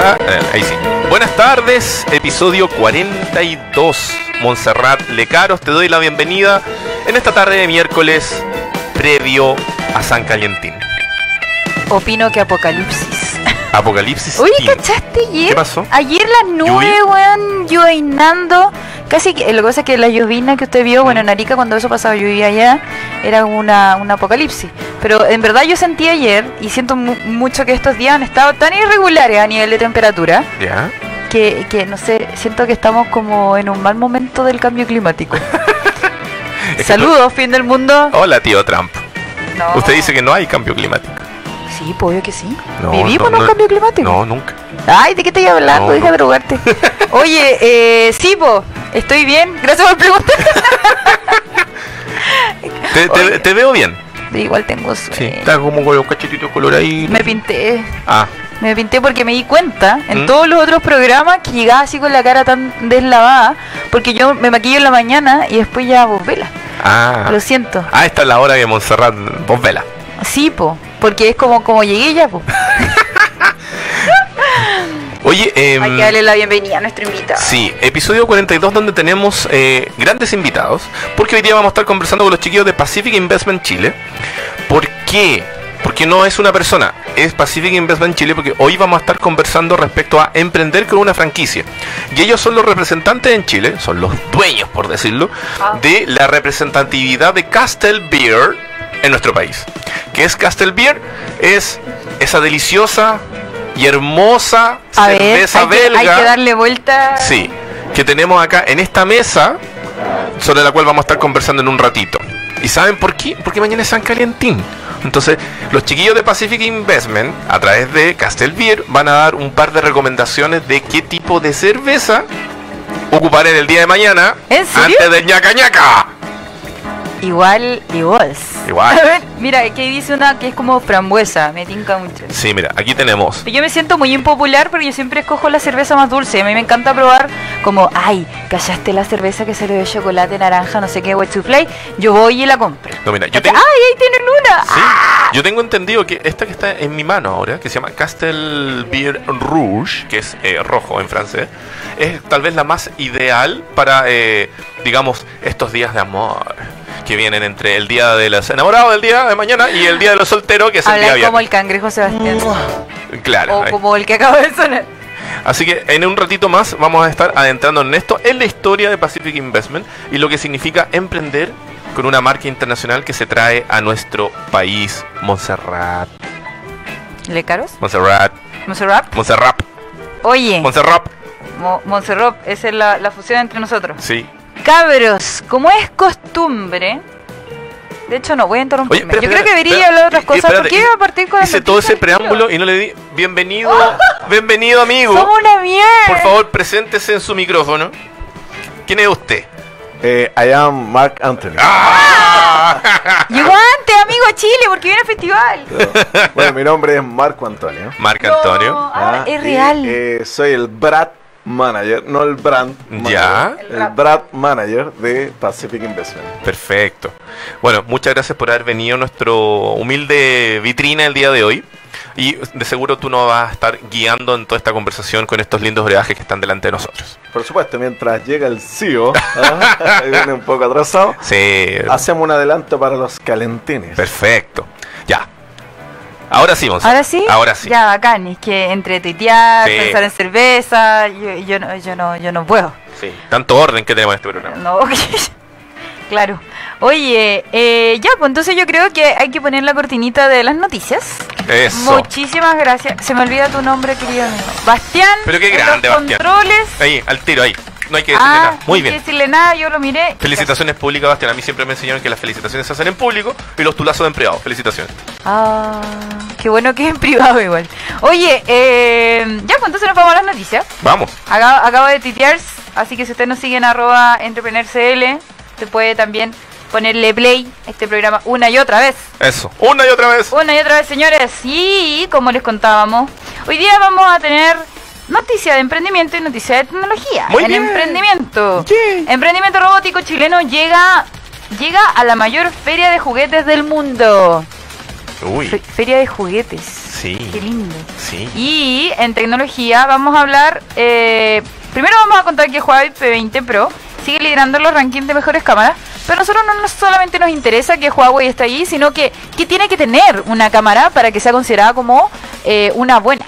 está. Eh, ahí sí. Buenas tardes, episodio 42. Montserrat Lecaros, te doy la bienvenida en esta tarde de miércoles previo a San Calientín. Opino que Apocalipsis. Apocalipsis. Oye, Team. ¿cachaste ayer? ¿Qué pasó? Ayer las nubes, weón, llovinando. Casi que, lo que pasa es que la llovina que usted vio, bueno, en Arica cuando eso pasaba, yo vivía allá, era una, un apocalipsis. Pero en verdad yo sentí ayer, y siento mu- mucho que estos días han estado tan irregulares a nivel de temperatura, Ya. que, que no sé, siento que estamos como en un mal momento del cambio climático. Saludos, fin del mundo. Hola, tío Trump. No. Usted dice que no hay cambio climático. Sí, pues obvio que sí. No, ¿Vivimos no, en un cambio climático? No, nunca. Ay, ¿de qué estoy hablando? Deja drogarte. Oye, eh, sí, po, estoy bien. Gracias por preguntar. Te, te veo bien. Igual tengo Sí. sueño. Está como con los cachetitos color ahí. Me pinté. Ah, Me pinté porque me di cuenta en ¿Mm? todos los otros programas que llegaba así con la cara tan deslavada. Porque yo me maquillo en la mañana y después ya vos vela. ah. Lo siento. Ah, esta es la hora que Montserrat vos vela. Sí, po. Porque es como, como llegué ya, po. Oye, em, Hay que darle la bienvenida a nuestro invitado. Sí, episodio 42 donde tenemos eh, grandes invitados, porque hoy día vamos a estar conversando con los chiquillos de Pacific Investment Chile. ¿Por qué? Porque no es una persona, es Pacific Investment Chile, porque hoy vamos a estar conversando respecto a emprender con una franquicia. Y ellos son los representantes en Chile, son los dueños, por decirlo, Ah. de la representatividad de Castle Beer en nuestro país. ¿Qué es Castle Beer? Es esa deliciosa y hermosa A ver, cerveza hay que, hay belga. que darle vuelta. Sí, que tenemos acá en esta mesa, sobre la cual vamos a estar conversando en un ratito. ¿Y saben por qué? Porque mañana es San Calientín. Entonces, los chiquillos de Pacific Investment, a través de Castel Beer, van a dar un par de recomendaciones de qué tipo de cerveza ocupar en el día de mañana ¿En serio? antes del ñaca ñaca. Igual, igual. Igual. A ver, mira, aquí dice una que es como frambuesa, me tinca mucho. Sí, mira, aquí tenemos. Yo me siento muy impopular porque yo siempre escojo la cerveza más dulce. A mí me encanta probar como, ay, callaste la cerveza que salió de chocolate, naranja, no sé qué, white soufflé. Yo voy y la compro. No, mira, yo ¡Ay, tengo, ahí tienen una! Sí, yo tengo entendido que esta que está en mi mano ahora, que se llama Castel Beer Rouge, que es eh, rojo en francés, es tal vez la más ideal para, eh, digamos, estos días de amor que vienen entre el día de los enamorados del día de mañana y el día de los solteros, que es el día Hablan como viernes. el cangrejo Sebastián. Claro. O ahí. como el que acaba de sonar. Así que en un ratito más vamos a estar adentrando en esto, en la historia de Pacific Investment y lo que significa emprender con una marca internacional que se trae a nuestro país, Montserrat. ¿Le caros? Montserrat. ¿Monserrat? Montserrat. Oye, Montserrat. Mo- Montserrat, esa es la, la fusión entre nosotros. Sí. Cabros, como es costumbre. De hecho, no voy a interrumpirme. Oye, espera, Yo creo que debería espera. hablar de otras cosas. espérate, ¿Por qué iba a partir con Hice todo ese preámbulo y no le di bienvenido, bienvenido amigo. Somos una mierda. Por favor, preséntese en su micrófono. ¿Quién es usted? Eh, I am Mark Anthony. ¡Ah! Llegó antes, amigo a Chile, porque viene al festival. Bueno, mi nombre es Marco Antonio. Marco Antonio. No, ah, ¿ya? es Y, real. eh, soy el Brad Manager, no el Brand. Ya. manager, El Brad Manager de Pacific Investment. Perfecto. Bueno, muchas gracias por haber venido a nuestro humilde vitrina el día de hoy. Y de seguro tú nos vas a estar guiando en toda esta conversación con estos lindos brebajes que están delante de nosotros. Por supuesto, mientras llega el CEO, ¿ah? viene un poco atrasado, Sí. hacemos un adelanto para los calentines. Perfecto. Ya. Ahora sí, Monse. ¿Ahora sí? Ahora sí. Ya, bacán. Es que entre tuitear, Sí. pensar en cerveza, yo, yo, no, yo, no, yo no puedo. Sí. Tanto orden que tenemos en este programa. No, claro. Oye, eh, ya, pues entonces yo creo que hay que poner la cortinita de las noticias. Eso. Muchísimas gracias. Se me olvida tu nombre, querido amigo. Bastián. Pero qué grande, Bastián. controles. Ahí, al tiro, ahí. No hay que decirle Ah, nada. Muy no hay bien. que decirle nada, yo lo miré. Felicitaciones públicas, Bastián. A mí siempre me enseñaron que las felicitaciones se hacen en público y los tulazos de empleados. Felicitaciones. Ah, qué bueno que es en privado igual. Oye, eh, ya, pues entonces nos vamos a las noticias. Vamos. Acabo, acabo de titear, así que si usted nos sigue en arroba entrepreneurcl, se puede también ponerle play a este programa una y otra vez. Eso. Una y otra vez. Una y otra vez, señores. Y como les contábamos, hoy día vamos a tener noticia de emprendimiento y noticia de tecnología. Muy en bien. emprendimiento. Yay. Emprendimiento robótico chileno llega llega a la mayor feria de juguetes del mundo. Uy. Fe- feria de juguetes. Sí. Qué lindo. Sí. Y en tecnología vamos a hablar. eh, primero vamos a contar que Huawei P20 Pro sigue liderando los rankings de mejores cámaras. Pero a nosotros no solamente nos interesa que Huawei esté ahí, sino que, que tiene que tener una cámara para que sea considerada como eh, una buena.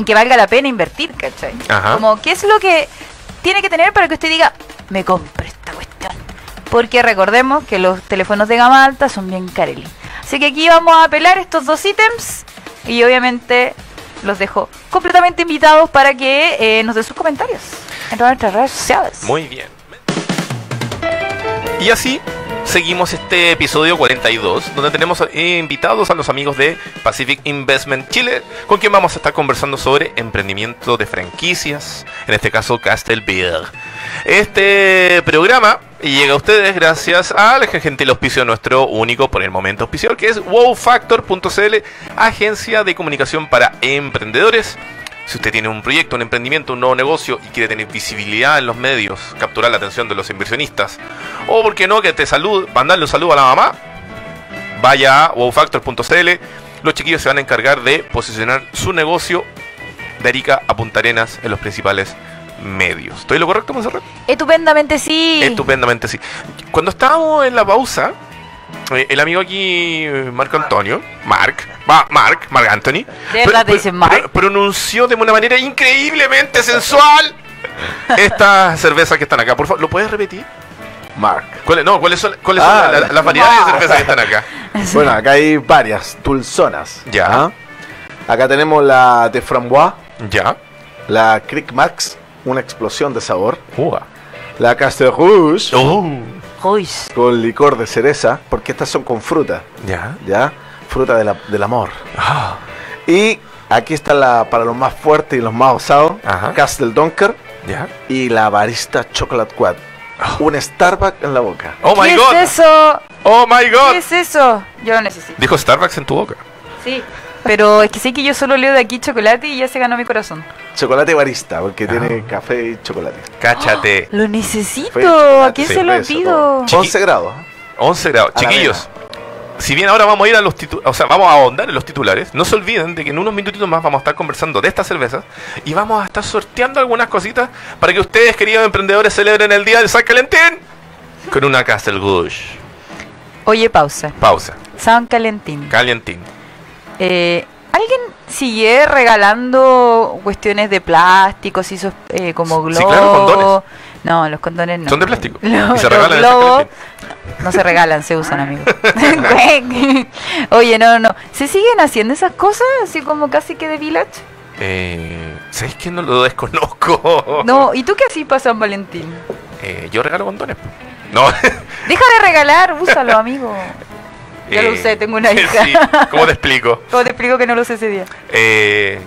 Y que valga la pena invertir, ¿cachai? Ajá. Como, ¿qué es lo que tiene que tener para que usted diga, me compre esta cuestión? Porque recordemos que los teléfonos de gama alta son bien careli. Así que aquí vamos a apelar estos dos ítems y obviamente los dejo completamente invitados para que eh, nos den sus comentarios en todas nuestras redes sociales. Muy bien. Y así seguimos este episodio 42, donde tenemos invitados a los amigos de Pacific Investment Chile, con quien vamos a estar conversando sobre emprendimiento de franquicias, en este caso Castle Beer. Este programa llega a ustedes gracias al gentil auspicio nuestro único por el momento auspiciador, que es wowfactor.cl, agencia de comunicación para emprendedores. Si usted tiene un proyecto, un emprendimiento, un nuevo negocio y quiere tener visibilidad en los medios, capturar la atención de los inversionistas, o por qué no, que te salud, mandarle un saludo a la mamá, vaya a wowfactor.cl. Los chiquillos se van a encargar de posicionar su negocio de Arica a Punta Arenas en los principales medios. ¿Estoy lo correcto, Monserrat? Estupendamente sí. Estupendamente, sí. Cuando estábamos en la pausa, eh, el amigo aquí, Marco Antonio, Mark, va, Mark, Mark Anthony, ¿De verdad te dicen Mark? pro- pronunció de una manera increíblemente sensual estas cervezas que están acá. Por favor, ¿lo puedes repetir? Mark. ¿Cuáles, no, ¿cuáles son, cuáles son Ah, la- la- las variedades de cervezas que están acá? Bueno, acá hay varias dulzonas. Ya. ¿ah? Acá tenemos la de framboise, Ya. la Crick Max, una explosión de sabor. Ua. La Castel Rouge, Oh. Uy, con licor de cereza, porque estas son con fruta, Ya. ¿ya? Fruta de la- del amor. Ah. Y aquí está la para los más fuertes y los más osados, Ajá. Castle Donker Ya. y la Barista Chocolate Quad. Un Starbucks en la boca. Oh my ¿Qué god. es eso? Oh my god. ¿Qué es eso? Yo lo necesito. Dijo Starbucks en tu boca. Sí. Pero es que sé que yo solo leo de aquí chocolate y ya se ganó mi corazón. Chocolate barista, porque Ah. tiene café y chocolate. Cáchate. Lo necesito. ¿A quién sí, se lo pido? todo. Chiqui- 11 grados. 11 grados. A la Chiquillos, si bien ahora vamos a ir a los titulares, o sea, vamos a ahondar en los titulares, no se olviden de que en unos minutitos más vamos a estar conversando de estas cervezas y vamos a estar sorteando algunas cositas para que ustedes, queridos emprendedores, celebren el día del San Valentín con una Castle Gush. Oye, pausa. Pausa. San Calentín. Calientín. Eh, ¿Alguien sigue regalando cuestiones de plástico, así esos, eh, como globos? Sí, claro, condones. No, los condones no. Son de plástico. Y se regalan globos no se regalan, se usan, amigo. Oye, no, no. ¿Se siguen haciendo esas cosas así como casi que de village? Eh, ¿Sabéis que no lo desconozco? No, ¿y tú qué así para San Valentín? Eh, yo regalo condones. No. Deja de regalar, úsalo, amigo. Ya lo Eh, usé, tengo una hija. Sí, ¿cómo te explico? ¿Cómo te explico que no lo usé ese día? Eh,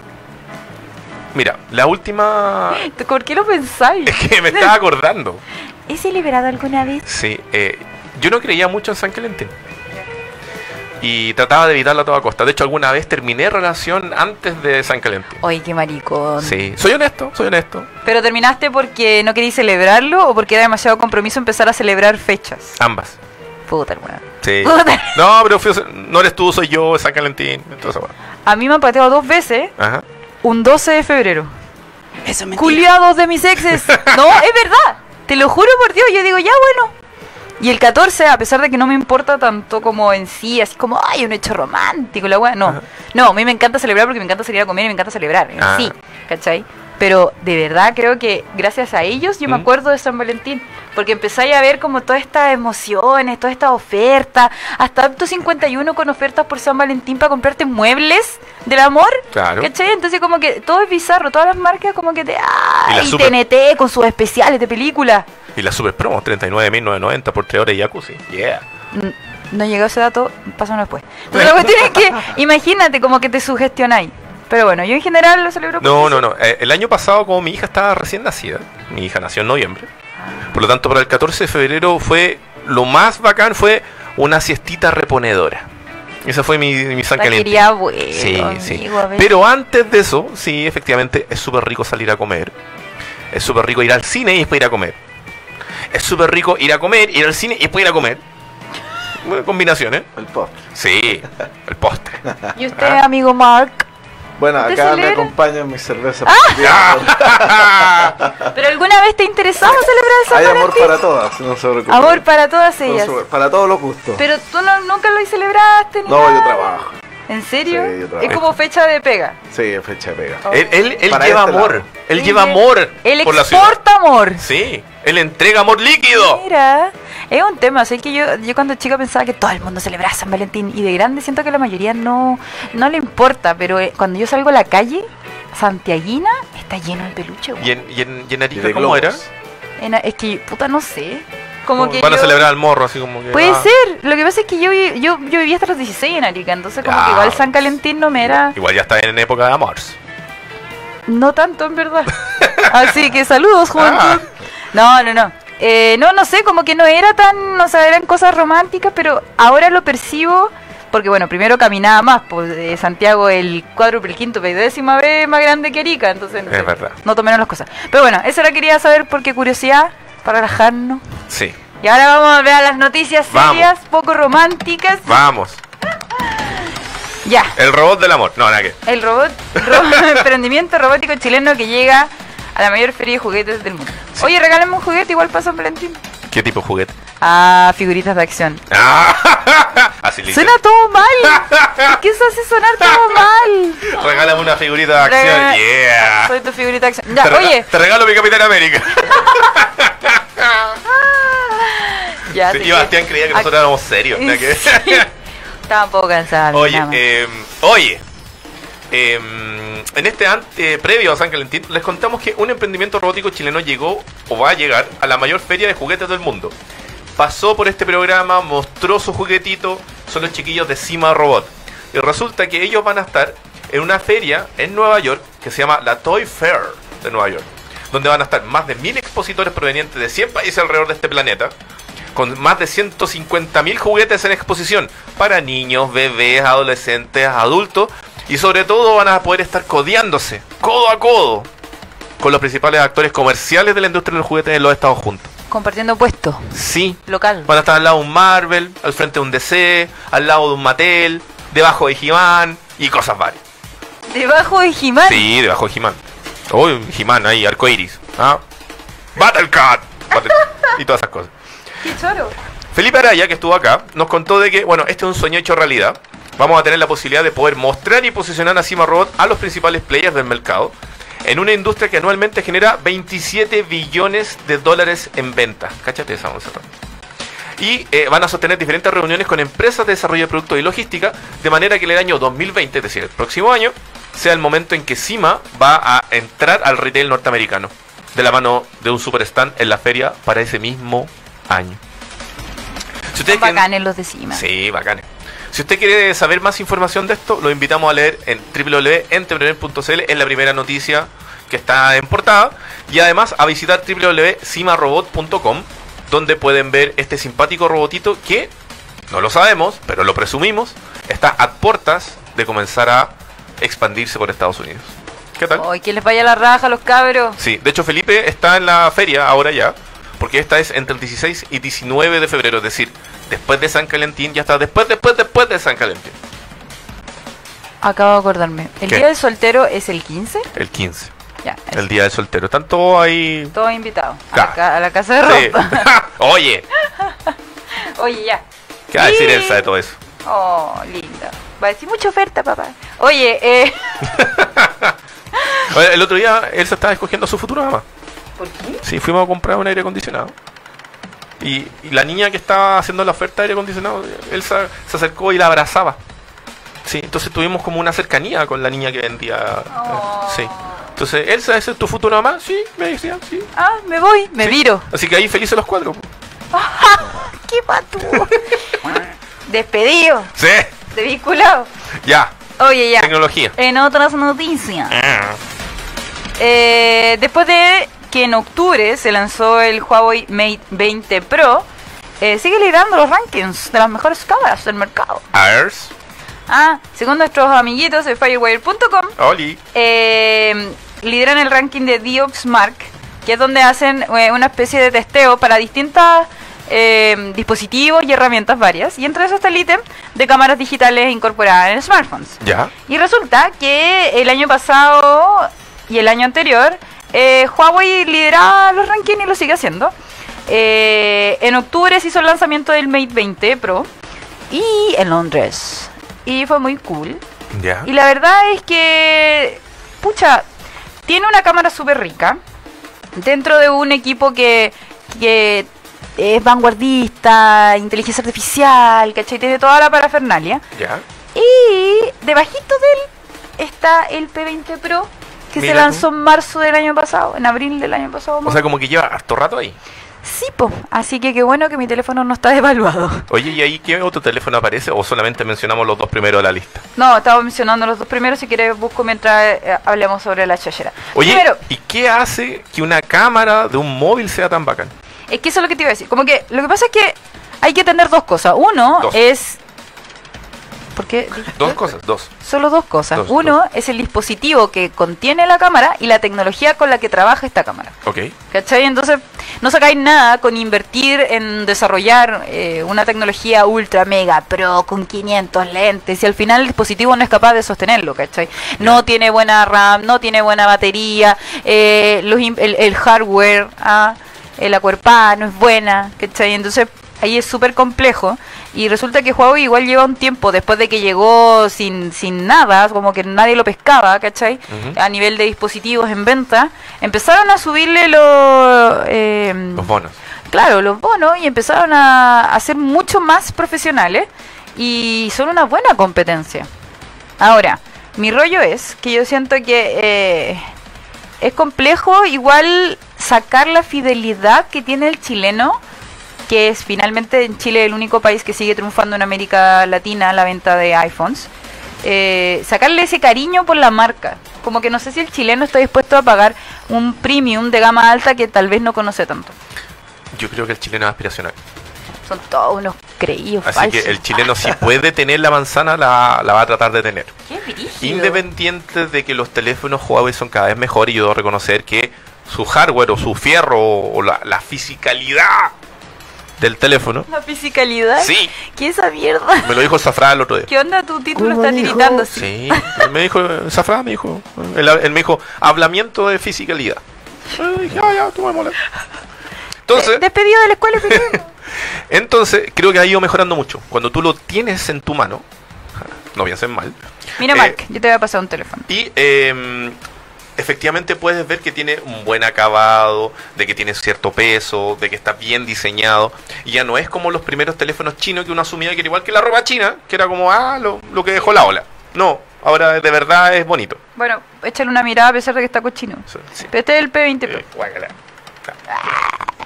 mira, la última... ¿Por qué lo pensáis? Es que me estaba acordando. ¿He celebrado alguna vez? Sí, eh, yo no creía mucho en San Valentín. Y trataba de evitarlo a toda costa. De hecho, alguna vez terminé relación antes de San Valentín. Oye, qué maricón. Sí, soy honesto, soy honesto. ¿Pero terminaste porque no querías celebrarlo o porque era demasiado compromiso empezar a celebrar fechas? Ambas. Puta, hermano. Sí. Puta. No, pero fui- no eres tú, soy yo, San Valentín. Entonces, bueno. A mí me han pateado dos veces Ajá. un 12 de febrero. Eso es mentira. Culiados de mis exes. No, es verdad. Te lo juro por Dios. Yo digo, ya bueno. Y el 14, a pesar de que no me importa tanto como en sí, así como, ay, un hecho romántico, la weá. No. Ajá. No, a mí me encanta celebrar porque me encanta salir a comer y me encanta celebrar. en Ah. Sí, ¿cachai? Pero de verdad creo que gracias a ellos yo me ¿Mm? acuerdo de San Valentín. Porque empezáis a ver como todas estas emociones, todas estas ofertas. Hasta Apto 51 con ofertas por San Valentín para comprarte muebles del amor. Claro. ¿Cachai? Entonces como que todo es bizarro. Todas las marcas como que te... ¡Ah! Y la Y, super- TNT con sus especiales de película. Y la super promo, 39.990 por 3 horas y jacuzzi. Yeah. No llegó ese dato, pásalo después. Entonces la cuestión es que, imagínate como que te sugestionáis. Pero bueno, yo en general lo celebro No, no, no. Eh, el año pasado, como mi hija estaba recién nacida, mi hija nació en noviembre. Por lo tanto, para el 14 de febrero fue lo más bacán fue una siestita reponedora. Esa fue mi, mi San quería bueno, Sí, sí. amigo, ver. Pero antes de eso, sí, efectivamente, es súper rico salir a comer. Es súper rico ir al cine y después ir a comer. Es súper rico ir a comer, ir al cine y después ir a comer. Una combinación, ¿eh? El postre. Sí, el postre. ¿Y usted, Ah. amigo Mark? Bueno, ¿Usted acá me celebra? acompañan mis cervezas. ¿Pero alguna vez te interesaba celebrar San Hay amor para todas, no se preocupen. Amor para todas ellas. Para todos los gustos. Pero tú no- nunca lo celebraste ni No, yo trabajo. ¿En serio? Sí, yo trabajo. es como fecha de pega. Sí, fecha de pega. Él, él- él lleva este amor. lado. Él lleva amor Él por la exporta amor. Sí, él entrega amor líquido. Mira, es un tema, sé que yo, yo cuando chica pensaba que todo el mundo celebraba San Valentín y de grande siento que la mayoría no, no le importa, pero eh, cuando yo salgo a la calle, Santiaguina está lleno de peluche. güey. ¿Y en, y en, y en Y Arica de cómo globos. era? En- Es que, puta, no sé. Como que Van a yo- celebrar al morro, así como que. Puede ah, ser, lo que pasa es que yo, yo, yo vivía hasta los 16 en Arica, entonces como que igual San Valentín no me era... Igual ya está en época de amor. No tanto, en verdad. Así que saludos, juventud. Ah. No, no, no. Eh, no, no sé, como que no era tan, o sea, eran cosas románticas, pero ahora lo percibo, porque bueno, primero caminaba más, pues eh, Santiago el cuádruple, el quinto, décima vez más grande que Arica, entonces no, Es sé, verdad. no tomaron las cosas. Pero bueno, eso era quería saber porque curiosidad, para relajarnos. Sí, Y ahora vamos a ver a las noticias Vamos. serias, poco románticas. vamos. Ya. El robot del amor. No, nada que. El robot, ro- emprendimiento robótico chileno que llega a la mayor feria de juguetes del mundo. Oye, regálame un juguete igual para San Valentín. ¿Qué tipo de juguete? Ah, figuritas de acción. Ah, Así le Suena todo mal. ¿Por qué eso hace sonar todo mal? Regálame una figurita de acción. Rega- Yeah. Soy tu figurita de acción. Ya, te, oye. te regalo mi Capitán América. Ya, Sí, así y Bastián creía que nosotros éramos serios. Sí. Estaba un poco cansada. Oye, eh, oye. Eh, en este ante, previo a San Valentín les contamos que un emprendimiento robótico chileno llegó o va a llegar a la mayor feria de juguetes del mundo. Pasó por este programa, mostró su juguetito, son los chiquillos de Cima Robot. Y resulta que ellos van a estar en una feria en Nueva York que se llama la Toy Fair de Nueva York, donde van a estar más de mil expositores provenientes de 100 países alrededor de este planeta, con más de 150.000 juguetes en exposición para niños, bebés, adolescentes, adultos y sobre todo van a poder estar codeándose codo a codo con los principales actores comerciales de la industria del juguete en los Estados juntos. Compartiendo puesto Sí, local. van a estar al lado de un Marvel, al frente de un DC, al lado de un Mattel, debajo de He-Man y cosas varias. Debajo de Jimán. Sí, debajo de He-Man. Uy, He-Man ahí, arcoiris. ¿ah? Battle Cat. Battle- y todas esas cosas. Qué choro. Felipe Araya, que estuvo acá, nos contó de que, bueno, este es un sueño hecho realidad. Vamos a tener la posibilidad de poder mostrar y posicionar a Cima Robot a los principales players del mercado en una industria que anualmente genera 27 billones de dólares en ventas. Cáchate esa, Monserrat. Y eh, van a sostener diferentes reuniones con empresas de desarrollo de productos y logística, de manera que en el año 2020, es decir, el próximo año, sea el momento en que Cima va a entrar al retail norteamericano, de la mano de un super stand en la feria para ese mismo año. Si Son quieren- bacanes los de Cima. Sí, bacanes. Si usted quiere saber más información de esto, lo invitamos a leer en www.entrepreneur.cl, es la primera noticia que está en portada, y además a visitar www.cimarobot.com, donde pueden ver este simpático robotito que, no lo sabemos, pero lo presumimos, está a puertas de comenzar a expandirse por Estados Unidos. ¿Qué tal? Ay, que les vaya la raja los cabros. Sí, de hecho Felipe está en la feria ahora ya, porque esta es entre el 16 y 19 de febrero, es decir, después de San Valentín, ya está después, después, después de San Valentín, Acabo de acordarme. ¿El ¿Qué? día del soltero es el 15? el 15, Ya, el día del soltero. Están todos ahí... todos invitados. A, la ca- a la casa de Sí. ropa. Oye, Oye, ya. ¿qué va a decir. Elsa de todo eso? Oh, linda. Va a decir mucha oferta, papá. Oye, eh. El otro día Elsa estaba escogiendo a su futuro mamá. ¿Por qué? Sí, fuimos a comprar un aire acondicionado. Y, y la niña que estaba haciendo la oferta de aire acondicionado, Elsa se acercó y la abrazaba. Sí, entonces tuvimos como una cercanía con la niña que vendía. eh, Oh. Sí. Entonces, Elsa, ¿esa es tu futura mamá? Sí, me decía, sí. Ah, me voy, me Sí. viro. Así que ahí felices los cuatro. ¿Qué patú? Despedido, Sí, desvinculado. ya, Oye, ya. tecnología. En otras noticias. Ah, Eh, después de que en octubre se lanzó el Huawei Mate 20 Pro, eh, sigue liderando los rankings de las mejores cámaras del mercado. Airs, Ah, según nuestros amiguitos de Firewire.com, eh, lideran el ranking de Dioxmark, que es donde hacen eh, una especie de testeo para distintas eh, dispositivos y herramientas varias. Y entre esos está el ítem de cámaras digitales incorporadas en smartphones. Ya. Y resulta que el año pasado y el año anterior, eh, Huawei lideraba los rankings y lo sigue haciendo. Eh, en octubre se hizo el lanzamiento del Mate 20 Pro y en Londres. Y fue muy cool. Ya. Y la verdad es que, pucha, tiene una cámara súper rica dentro de un equipo que, que es vanguardista, inteligencia artificial, ¿cachai? Tiene toda la parafernalia. Ya. Y debajito de él está el P20 Pro que Mira se tú. lanzó en marzo del año pasado, en abril del año pasado. O sea, como que lleva harto rato ahí. sí, po. Así que qué bueno que mi teléfono no está devaluado. Oye, ¿y ahí qué otro teléfono aparece? ¿O solamente mencionamos los dos primeros de la lista? No, estaba mencionando los dos primeros. Si quieres, busco mientras eh, hablemos sobre la chachera. Oye, Primero, ¿y qué hace que una cámara de un móvil sea tan bacán? Es que eso es lo que te iba a decir. Como que lo que pasa es que hay que tener dos cosas. Uno Dos. es. ¿Por qué? dije Dos cosas, dos. Solo dos cosas. Dos, Uno dos. es el dispositivo que contiene la cámara y la tecnología con la que trabaja esta cámara. Ok. ¿Cachai? Entonces, no sacáis nada con invertir en desarrollar eh, una tecnología ultra mega pro con 500 lentes y al final el dispositivo no es capaz de sostenerlo, ¿cachai? No tiene buena RAM, no tiene buena batería, eh, los el, el hardware, ah, eh, la cuerpada no es buena, ¿cachai? Entonces, ahí es súper complejo y resulta que Huawei igual lleva un tiempo después de que llegó sin, sin nada, como que nadie lo pescaba, ¿cachai? A nivel de dispositivos en venta, empezaron a subirle los... eh, Los bonos. Claro, los bonos y empezaron a, a ser mucho más profesionales y son una buena competencia. Ahora, mi rollo es que yo siento que eh, es complejo igual sacar la fidelidad que tiene el chileno, que es finalmente en Chile el único país que sigue triunfando en América Latina la venta de iPhones. Eh, sacarle ese cariño por la marca. Como que no sé si el chileno está dispuesto a pagar un premium de gama alta que tal vez no conoce tanto. Yo creo que el chileno es aspiracional. Son todos unos creídos Así falsos. que el chileno si puede tener la manzana, la, la va a tratar de tener. Qué. Independiente de que los teléfonos Huawei son cada vez mejores, yo debo reconocer que su hardware o su fierro o la, la fisicalidad del teléfono, La fisicalidad. sí, ¿Qué es esa mierda? me lo dijo Zafra el otro día. ¿Qué onda tu título ¿Cómo está tiritando así? Sí, él me dijo, Zafra me dijo, él, él me dijo, hablamiento de fisicalidad. Yo dije, "Ah, ya, tú me molestas". Entonces, Despedido de la escuela entonces, creo que ha ido mejorando mucho. Cuando tú lo tienes en tu mano, no piensen mal, Mira, Eh, Mark, yo te voy a pasar un teléfono. Y eh, efectivamente puedes ver que tiene un buen acabado, de que tiene cierto peso, de que está bien diseñado. Y ya no es como los primeros teléfonos chinos que uno asumía que era igual que la ropa china, que era como, ah, lo, lo que dejó la ola. No, ahora de verdad es bonito. Bueno, échale una mirada a pesar de que está cochino. Sí, este es el P20 Pro. Eh, guácala.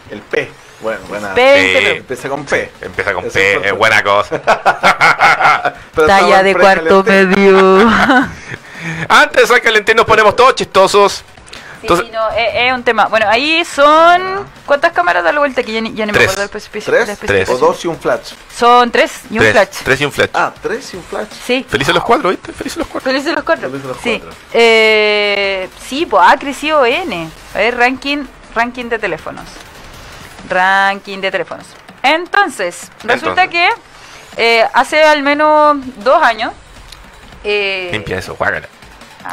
El P. Bueno, buena. P20 Eh, Pro. Empieza con P. Empieza con Eso P, es es buena cosa. Talla de cuarto medio. Antes de calentar nos ponemos todos chistosos. Sí, Entonces- sí, no, es, es un tema. Bueno, ahí son. ¿Cuántas cámaras da la vuelta? Que ya ni, ya ni me Tres. acuerdo del especi- ¿Tres? especificación. O dos y un flash. Son tres y un tres, flash. tres y un flash. Ah, tres y un flash. Sí. Felices los cuatro, ¿viste? Felices los cuatro. Felices los cuatro. Felices los sí. cuatro. Eh, sí, pues ha crecido N. A ver, ranking, ranking de teléfonos. Ranking de teléfonos. Entonces, resulta Entonces. que eh, hace al menos dos años. eh, Limpia eso, guácala.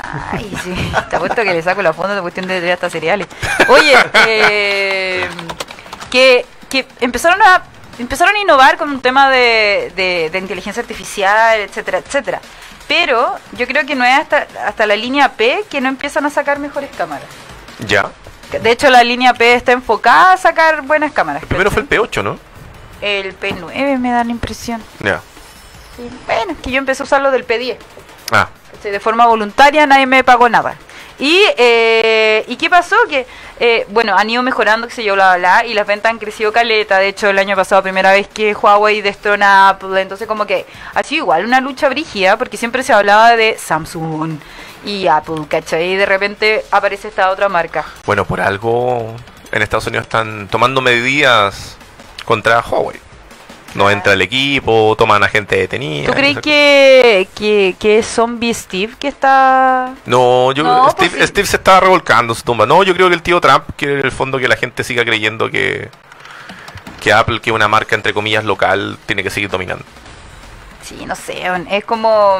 Ay, sí. Te apuesto que le saco la foto de cuestión de hasta cereales. Oye, eh, que, que empezaron a empezaron a innovar con un tema de, de- de inteligencia artificial, etcétera, etcétera. Pero yo creo que no es hasta, hasta la línea P que no empiezan a sacar mejores cámaras. Ya. De hecho, la línea P está enfocada a sacar buenas cámaras. El primero fue el ¿cachai? P8, ¿no? el P9, me da la impresión. Ya. Bueno, es que yo empecé a usarlo del P10. Ah, ¿cachai? de forma voluntaria, nadie me pagó nada. Y, eh, ¿y qué pasó? Que, eh, bueno, han ido mejorando, qué sé yo, bla, bla, bla, y las ventas han crecido caleta. De hecho, el año pasado, primera vez que Huawei destrona Apple, entonces como que ha sido igual una lucha brígida, porque siempre se hablaba de Samsung y Apple, ¿cachai? Y de repente aparece esta otra marca. Bueno, por algo en Estados Unidos están tomando medidas contra Huawei. No entra el equipo, toman a gente detenida. ¿Tú crees que, que, que es Zombie Steve que está...? No, yo No, Steve, pues sí. Steve se está revolcando en su tumba. No, yo creo que el tío Trump quiere en el fondo que la gente siga creyendo que que Apple, que es una marca entre comillas local, tiene que seguir dominando. Sí, no sé, es como...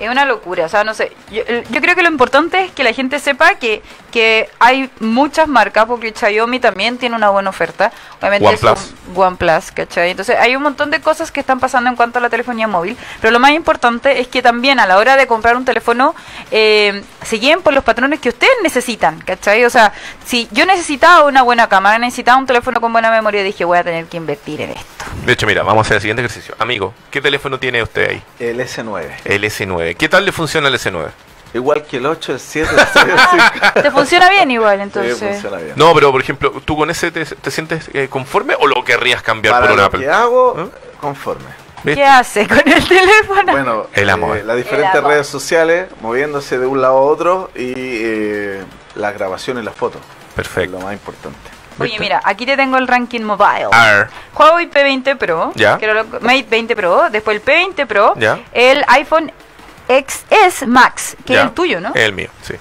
Es una locura, o sea, no sé. Yo, yo creo que lo importante es que la gente sepa que, que hay muchas marcas, porque Xiaomi también tiene una buena oferta. Obviamente es OnePlus. un OnePlus, ¿cachai? Entonces hay un montón de cosas que están pasando en cuanto a la telefonía móvil, pero lo más importante es que también a la hora de comprar un teléfono eh, se guíen por los patrones que ustedes necesitan, ¿cachai? O sea, si yo necesitaba una buena cámara, necesitaba un teléfono con buena memoria, dije voy a tener que invertir en esto. De hecho, mira, vamos a hacer el siguiente ejercicio. Amigo, ¿qué teléfono tiene usted ahí? El S9. El S9. ¿Qué tal le funciona el S9? Igual que el 8, el 7, el 6, el 5. Te funciona bien igual, Sí, entonces. funciona bien. No, pero por ejemplo, ¿tú con ese te, te sientes eh, conforme o lo querrías cambiar Para por un lo Apple? que hago, ¿Eh? conforme. ¿Viste? ¿Qué hace con el teléfono? Bueno, El amor. eh, las diferentes El amor. redes sociales, moviéndose de un lado a otro y eh, las grabaciones y las fotos. Es Perfecto. lo más importante. Oye, ¿viste? mira, aquí te tengo el ranking mobile. Ar, Huawei P20 Pro, Ya. que era lo- Mate 20 Pro, después el P20 Pro, Ya. el iPhone XS Max, que ya. es el tuyo, ¿no? El mío, sí.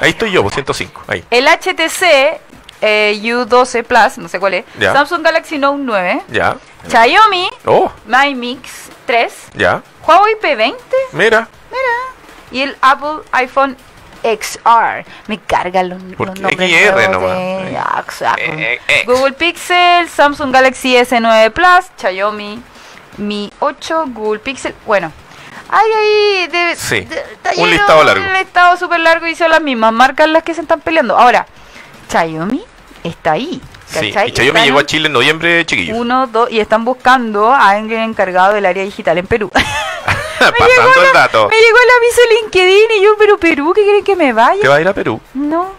Ahí estoy yo, pues 105. Ahí. El HTC eh, U12 Plus, no sé cuál es, Ya. Samsung Galaxy Note 9, Ya. Xiaomi Oh, Mi Mix 3, ya. Huawei P20 Mira. y el Apple iPhone XR. Me cargan los, nombres XR nomás. de- exacto. Eh, eh, X. Google Pixel, Samsung Galaxy S9 Plus, Xiaomi Mi 8, Google Pixel. Bueno, hay ahí. De, Sí, de- un listado largo. Un listado súper largo y son las mismas marcas las que se están peleando. Ahora, Xiaomi está ahí. Sí. Y Xiaomi Están llegó a Chile en noviembre, chiquillos. Uno, dos, y están buscando a alguien encargado del área digital en Perú. Pasando el dato. Me llegó el aviso LinkedIn y yo, pero Perú, ¿qué quieren que me vaya? ¿Te va a ir a Perú? No,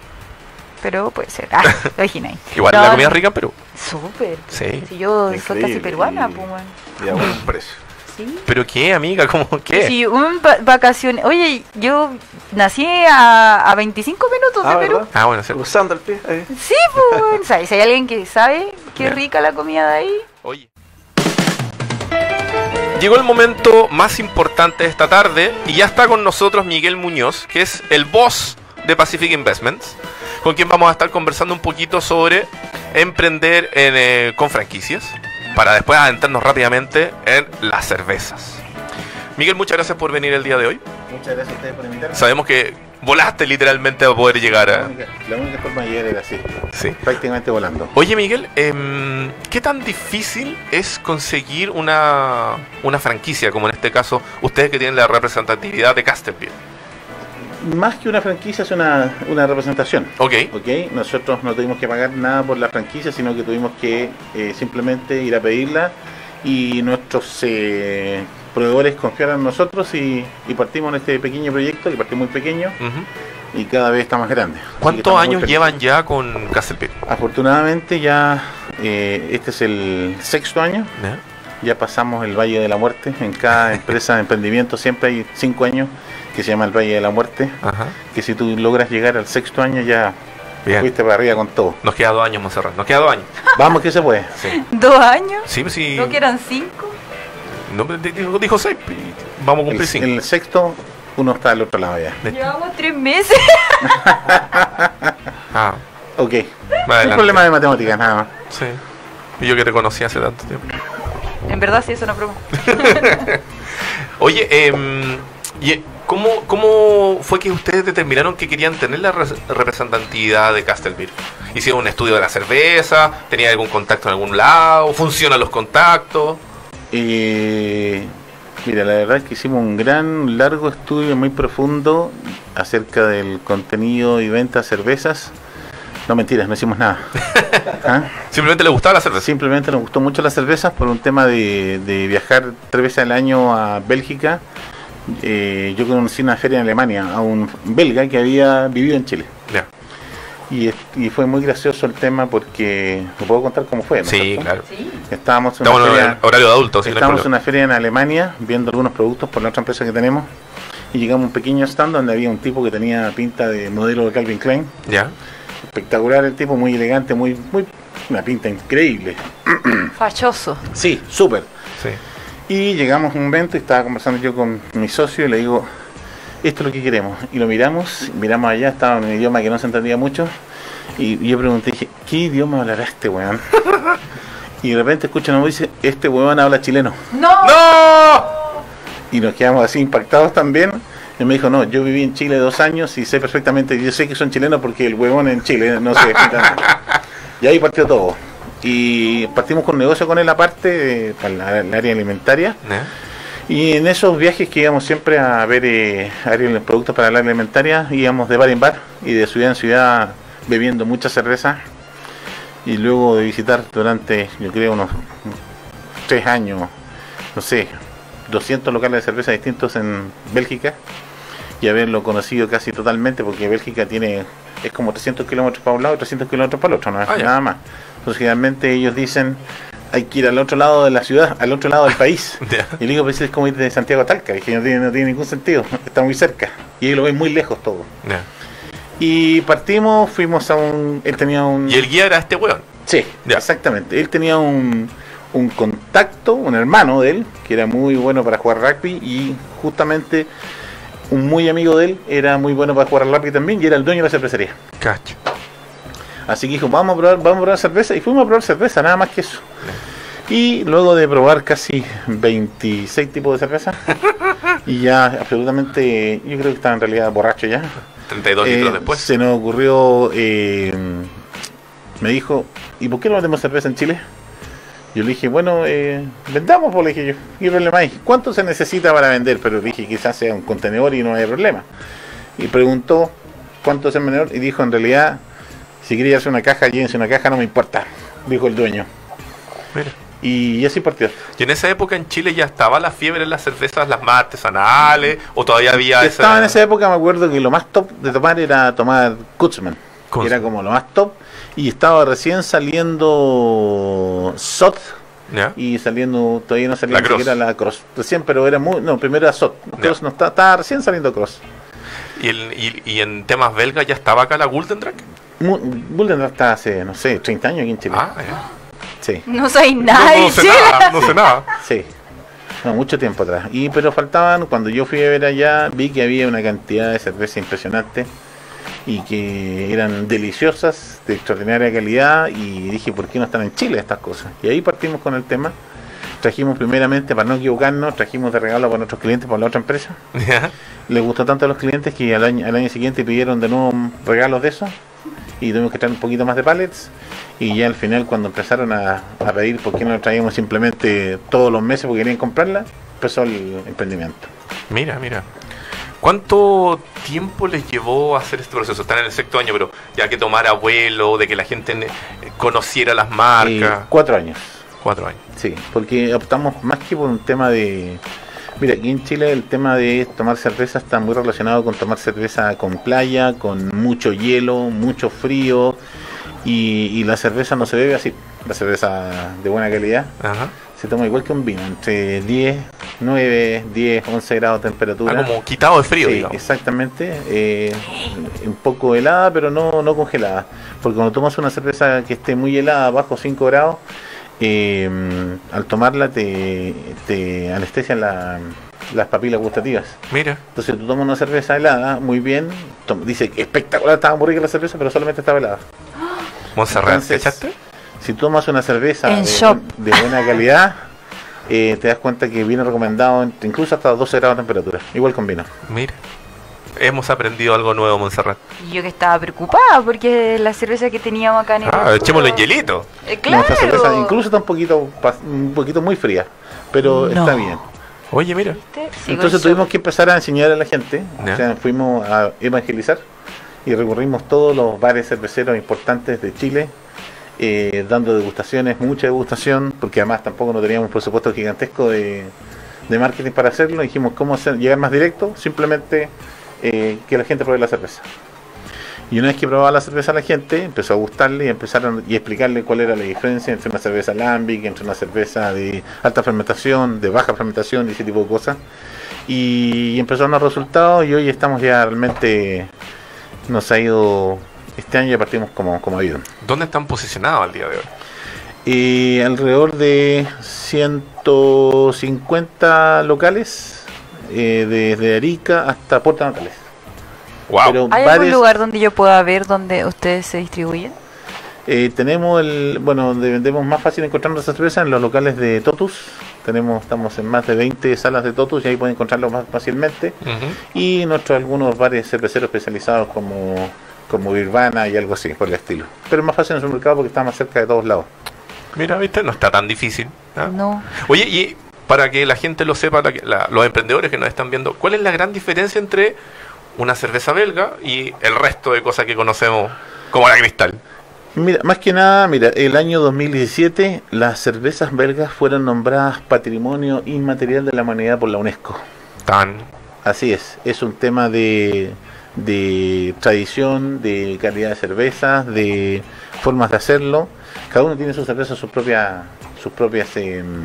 pero puede ser. Ah, lo imagináis. Igual No, la comida rica en Perú. Súper. Sí. Si yo soy casi peruana, pues, bueno. Y a buen precio. Sí. ¿Pero qué, amiga? ¿Cómo qué? Si un va- vacaciones. Oye, yo nací a, a 25 minutos Ah, de Perú. ¿verdad? Ah, bueno, cierto. Cruzando el pie. ahí. Sí, pues, sea, si hay alguien que sabe qué rica la comida de ahí. Oye. Llegó el momento más importante de esta tarde y ya está con nosotros Miguel Muñoz, que es el boss de Pacific Investments, con quien vamos a estar conversando un poquito sobre emprender en, eh, con franquicias, para después adentrarnos rápidamente en las cervezas. Miguel, muchas gracias por venir el día de hoy. Muchas gracias a ustedes por invitarme. Sabemos que volaste literalmente a poder llegar La a... única, la única forma de llegar era así, Sí. prácticamente volando. Oye Miguel, em, ¿qué tan difícil es conseguir una, una franquicia, como en este caso ustedes que tienen la representatividad de Castleville? Más que una franquicia es una, una representación. Ok, ¿ok? Nosotros no tuvimos que pagar nada por la franquicia, sino que tuvimos que eh, simplemente ir a pedirla y nuestros eh, proveedores confiaron en nosotros y, y partimos en este pequeño proyecto, que partió muy pequeño y cada vez está más grande. ¿cuántos años llevan ya con Castleville? Afortunadamente ya eh, este es el sexto año, ya pasamos el Valle de la Muerte. En cada empresa de emprendimiento siempre hay cinco años que se llama el Valle de la Muerte. Ajá, Que si tú logras llegar al sexto año ya bien. fuiste para arriba con todo. Nos queda dos años, Monserrat, nos queda dos años. Vamos que se puede. Sí, ¿Dos años? sí, pues sí. ¿No que eran cinco? No, di- dijo, dijo seis, vamos a El, cumplir cinco. el sexto uno está al otro lado ya. Llevamos tres meses. Ah, Ok. Un problema de matemáticas nada más. Sí. Y yo que te conocí hace tanto tiempo. En verdad, sí, eso no broma. Oye, y, ¿cómo, ¿cómo fue que ustedes determinaron que querían tener la res- representatividad de Castleville? ¿Hicieron un estudio de la cerveza? ¿Tenía algún contacto en algún lado? ¿Funcionan los contactos? Eh, mira, la verdad es que hicimos un gran, largo estudio muy profundo acerca del contenido y venta de cervezas. No mentiras, no hicimos nada. ¿Ah? ¿Simplemente le gustaba la cerveza? Simplemente nos gustó mucho las cervezas por un tema de, de viajar tres veces al año a Bélgica. Eh, yo conocí una feria en Alemania a un belga que había vivido en Chile. Ya. Y, fue muy gracioso el tema porque, ¿me puedo contar cómo fue? no Sí, cierto? claro. Sí. Estábamos en una Estamos en feria, horario de adultos, estábamos en una feria en Alemania viendo algunos productos por la otra empresa que tenemos y llegamos a un pequeño stand donde había un tipo que tenía pinta de modelo de Calvin Klein. Ya. Espectacular el tipo, muy elegante, muy, muy una pinta increíble. Fachoso. Sí, súper. Sí. Y llegamos a un evento y estaba conversando yo con mi socio y le digo, esto es lo que queremos. Y lo miramos, miramos allá, estaba en un idioma que no se entendía mucho. Y yo pregunté, dije, ¿qué idioma hablará este weón? Y de repente escuchan y dice, este huevón habla chileno. ¡No! ¡No! Y nos quedamos así impactados también. Y me dijo, no, yo viví en Chile dos años y sé perfectamente, yo sé que son chilenos porque el huevón en Chile no se nada. Y ahí partió todo. Y partimos con negocio con él aparte, eh, para la- el área alimentaria. ¿Eh? Y en esos viajes que íbamos siempre a ver eh, productos para la área alimentaria, íbamos de bar en bar y de ciudad en ciudad bebiendo mucha cerveza. Y luego de visitar durante, yo creo, unos tres años, no sé, 200 locales de cerveza distintos en Bélgica y haberlo conocido casi totalmente porque Bélgica tiene es como 300 kilómetros para un lado y 300 kilómetros para el otro, no es Ah, nada más. Entonces generalmente ellos dicen hay que ir al otro lado de la ciudad, al otro lado del país. Ya. Y le digo, pues es como ir de Santiago a Talca, y dije, no tiene, no tiene ningún sentido, está muy cerca. Y ahí lo ven muy lejos todo. Y partimos, fuimos a un... Él tenía un... Y el guía era este weón. Sí, exactamente. Él tenía un, un contacto, un hermano de él, que era muy bueno para jugar rugby y justamente un muy amigo de él era muy bueno para jugar al rugby también y era el dueño de la cervecería. Cacho. Así que dijo, vamos a probar, vamos a probar cerveza y fuimos a probar cerveza, nada más que eso. Y luego de probar casi 26 tipos de cerveza y ya absolutamente, yo creo que estaba en realidad borracho ya. 32 Eh, litros después. Se nos ocurrió, eh, me dijo, ¿y por qué no vendemos cerveza en Chile? Yo le dije, bueno, eh, vendamos, pues, le dije yo, ¿qué problema hay? ¿Cuánto se necesita para vender? Pero dije, quizás sea un contenedor y no hay problema. Y preguntó, ¿cuánto es el menor? Y dijo, en realidad, si quiere llevarse una caja, llévense una caja, no me importa, dijo el dueño. Mira. Y así partió. Y en esa época en Chile ya estaba la fiebre en las cervezas, las más artesanales, o todavía había esa. Estaba en esa época, me acuerdo que lo más top de tomar era tomar Kutzman. que. Era como lo más top. Y estaba recién saliendo SOT y saliendo, todavía no salía La ni Cross. siquiera la Cross. Recién, pero era muy. No, primero era SOT. Cross no está, estaba recién saliendo Cross. ¿Y, el- y- y en temas belgas ya estaba acá la Golden Drag? Bulldog está hace, no sé, 30 años aquí en Chile. Ah, ya. Sí, No soy No, nada no sé Chile. nada, no sé nada. sí. No, mucho tiempo atrás. Y pero faltaban, cuando yo fui a ver allá, vi que había una cantidad de cerveza impresionante y que eran deliciosas, de extraordinaria calidad y dije, ¿por qué no están en Chile estas cosas? Y ahí partimos con el tema. Trajimos primeramente, para no equivocarnos, trajimos de regalo para nuestros clientes, para la otra empresa. Ya. Les gustó tanto a los clientes que al año, al año siguiente pidieron de nuevo regalos de eso y tuvimos que traer un poquito más de pallets y ya al final cuando empezaron a, a pedir por qué no lo traíamos simplemente todos los meses porque querían comprarla, empezó el emprendimiento. Mira, mira. ¿Cuánto tiempo les llevó a hacer este proceso? Están en el sexto año, pero ya que tomar abuelo, de que la gente conociera las Y marcas. cuatro años, Cuatro años. sí, porque optamos más que por un tema de... Mira, aquí en Chile el tema de tomar cerveza está muy relacionado con tomar cerveza con playa, con mucho hielo, mucho frío y, y la cerveza no se bebe así, la cerveza de buena calidad Ajá. se toma igual que un vino, entre 10, 9, 10, 11 grados de temperatura. Ah, como quitado de frío, Sí, digamos. exactamente. eh, un poco helada, pero no, no congelada. Porque cuando tomas una cerveza que esté muy helada, bajo 5 grados, eh, al tomarla te, te anestesian la- las papilas gustativas. Mira. Entonces tú tomas una cerveza helada, muy bien, dice espectacular, estaba muy rica la cerveza, pero solamente estaba helada. Montserrat, Entonces, ¿cachaste? Si tomas una cerveza En de, shop. de buena calidad, eh, te das cuenta que viene recomendado incluso hasta 12 grados de temperatura, igual con vino. Mira. Hemos aprendido algo nuevo, Montserrat. Y yo que estaba preocupada porque la cerveza que teníamos acá en el. Ah, echémoslo en hielito. Eh, Nuestra cerveza claro. incluso está un poquito, un poquito muy fría, pero No. está bien. Oye, mira. Entonces en tuvimos que empezar a enseñar a la gente, Ya. o sea, fuimos a evangelizar y recorrimos todos los bares cerveceros importantes de Chile, eh, dando degustaciones, mucha degustación, porque además tampoco no teníamos un presupuesto gigantesco de, de marketing para hacerlo. Dijimos cómo hacer, llegar más directo, simplemente eh, que la gente pruebe la cerveza. Y una vez que probaba la cerveza a la gente, empezó a gustarle y empezaron y explicarle cuál era la diferencia entre una cerveza lambic, entre una cerveza de alta fermentación, de baja fermentación y ese tipo de cosas. Y, empezaron los resultados y hoy estamos ya realmente, nos ha ido, este año ya partimos como, como ha ido. ¿Dónde están posicionados al día de hoy? Y alrededor de 150 locales, eh, desde Arica hasta Puerto Natales. Wow. Pero ¿Hay algún lugar donde yo pueda ver donde ustedes se distribuyen? Eh, tenemos el, bueno, donde vendemos más fácil encontrar nuestra cerveza en los locales de Totus. Tenemos, estamos en más de 20 salas de Totus y ahí pueden encontrarlo más fácilmente. Y nuestros algunos bares cerveceros especializados como, como y algo así, por el estilo. Pero es más fácil en el mercado porque está más cerca de todos lados. Mira, viste, no está tan difícil. ¿ah? No. Oye, y para que la gente lo sepa, la los emprendedores que nos están viendo, ¿cuál es la gran diferencia entre una cerveza belga y el resto de cosas que conocemos como la cristal? Mira, más que nada, mira, el año 2017 las cervezas belgas fueron nombradas Patrimonio Inmaterial de la Humanidad por la UNESCO. Tan. Así es, es un tema de, de tradición, de calidad de cervezas, de formas de hacerlo. Cada uno tiene sus cervezas, sus propias, sus propias em,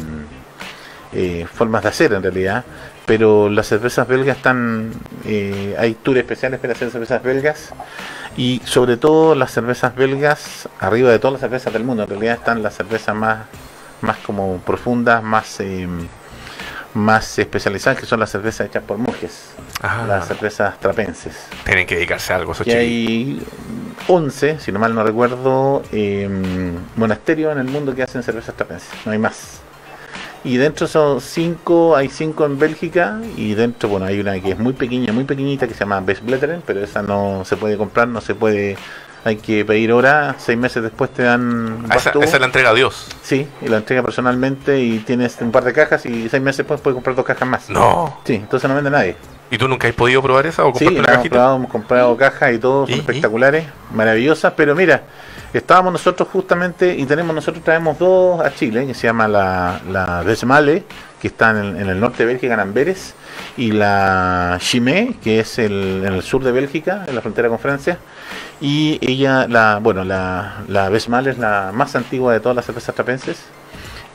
eh, formas de hacer en realidad. Pero las cervezas belgas están, eh, hay tours especiales para hacer cervezas belgas y sobre todo las cervezas belgas, arriba de todas las cervezas del mundo, en realidad están las cervezas más, más como profundas, más em, más especializadas que son las cervezas hechas por monjes, Ah, las cervezas trapenses. tienen que dedicarse a algo, chiquillos. hay 11, si no mal no recuerdo, em, monasterios en el mundo que hacen cervezas trapenses, no hay más. Y dentro son cinco, hay cinco en Bélgica y dentro, bueno, hay una que es muy pequeña, muy pequeñita que se llama Bestblätteren, pero esa no se puede comprar, no se puede, hay que pedir hora, seis meses después te dan Ah, esa, esa la entrega a Dios. Sí, y la entrega personalmente y tienes un par de cajas y seis meses después puedes comprar dos cajas más. No. Sí, entonces no vende nadie. ¿Y tú nunca has podido probar esa o Sí, compraste la una hemos probado, hemos comprado cajas y todo, son ¿Y? espectaculares, maravillosas, pero mira, estábamos nosotros justamente y tenemos nosotros traemos dos a Chile, que se llama la, la Besmale, que está en el, en el norte de Bélgica, en Amberes, y la Chimay, que es el, en el sur de Bélgica, en la frontera con Francia. Y ella, la, bueno, la, la Besmale es la más antigua de todas las cervezas trapenses.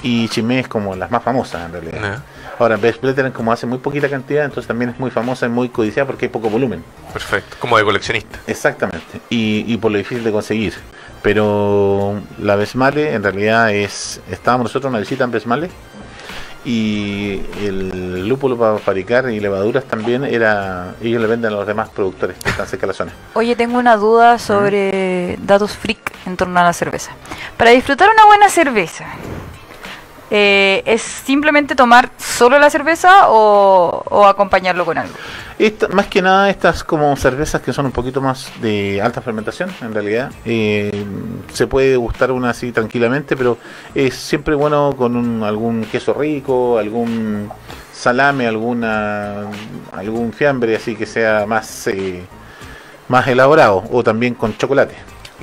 Y Chimay es como las más famosas en realidad. Ya, Ahora, Best como hace muy poquita cantidad, entonces también es muy famosa y muy codiciada porque hay poco volumen. perfecto. Como de coleccionista. Exactamente. Y, y por lo difícil de conseguir. Pero la Besmale en realidad es... Estábamos nosotros en una visita en Besmale y el lúpulo para fabricar y levaduras también era... Ellos le venden a los demás productores que están cerca de la zona. Oye, tengo una duda sobre datos freak en torno a la cerveza. Para disfrutar una buena cerveza, eh, ¿es simplemente tomar solo la cerveza o, o acompañarlo con algo? Esta- más que nada estas como cervezas que son un poquito más de alta fermentación en realidad eh, se puede gustar una así tranquilamente pero es siempre bueno con un- algún queso rico algún salame alguna algún fiambre así que sea más eh, más elaborado o también con chocolate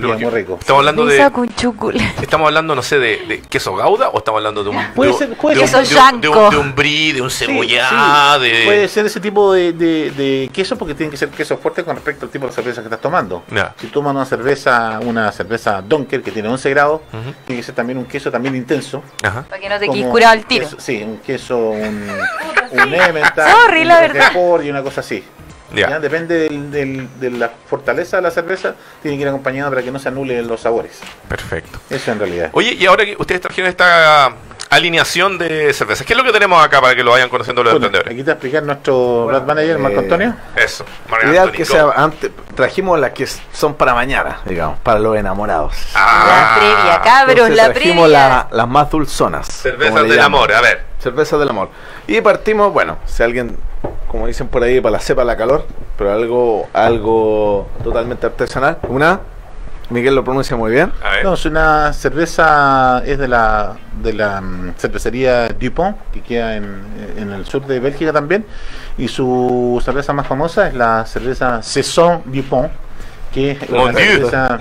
queda muy rico Estamos hablando de. con chocolate. Estamos hablando, no sé, de, de queso gauda o estamos hablando de un. Puede de, ser- puede de un- ser. de un- de un, yanco. de un brie, de un Sí, cebollá, sí. de. Puede ser ese tipo de, de- de queso porque tiene que ser queso fuerte con respecto al tipo de cerveza que estás tomando. Si tomas una cerveza, una cerveza Donker que tiene 11 grados, tiene que ser también un queso también intenso. Ajá. Para que no te quedes curado al tiro. queso- sí, un queso, un, un Emmental, Sorry, un la verdad. Y una cosa así. Ya. Ya, Depende del- del- de la fortaleza de la cerveza, tiene que ir acompañado para que no se anulen los sabores. Perfecto. Eso en realidad. Oye, y ahora que ustedes trajeron esta alineación de cervezas, ¿qué es lo que tenemos acá para que lo vayan conociendo los Bueno, emprendedores? aquí te explicar nuestro Brad Manager, Marco eh, Antonio. Eso. Marc Ideal que sea antes, trajimos las que son para mañana, digamos, para los enamorados. Ah, La previa, cabros, Entonces la trajimos previa. la- las más dulzonas. Cervezas del llaman. amor, a ver. Cervezas del amor. Y partimos, bueno, si alguien, como dicen por ahí, para la cepa la calor, pero algo, algo totalmente artesanal. Una, Miguel lo pronuncia muy bien. A ver. No, es una cerveza, es de la, de la mm, cervecería Dupont, que queda en, en el sur de Bélgica también. Y su cerveza más famosa es la cerveza Saison Dupont, que es una, Dieu. cerveza,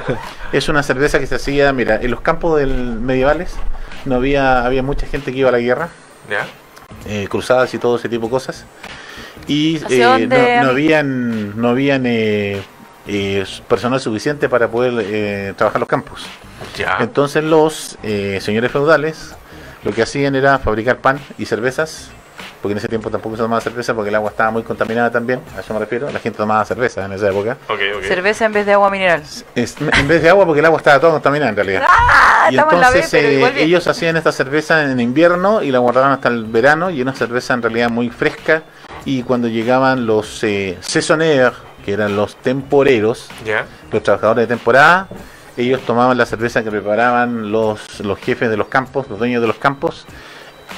es una cerveza que se hacía, mira, en los campos del medievales no había, había mucha gente que iba a la guerra, Ya. eh, cruzadas y todo ese tipo de cosas. Y ¿Hacia eh, dónde, no, no amigo? habían, no habían eh, eh, personal suficiente para poder eh, trabajar los campos. Ya. Entonces los eh, señores feudales lo que hacían era fabricar pan y cervezas, porque en ese tiempo tampoco se tomaba cerveza porque el agua estaba muy contaminada también, a eso me refiero, la gente tomaba cerveza en esa época. Ok, ok. Cerveza en vez de agua mineral. Es- en vez de agua porque el agua estaba toda contaminada en realidad. Ah, Y en entonces eh, bien. ellos hacían esta cerveza en invierno y la guardaban hasta el verano y una cerveza en realidad muy fresca y cuando llegaban los eh, saisonniers, que eran los temporeros, Ya. los trabajadores de temporada, ellos tomaban la cerveza que preparaban los, los jefes de los campos, los dueños de los campos,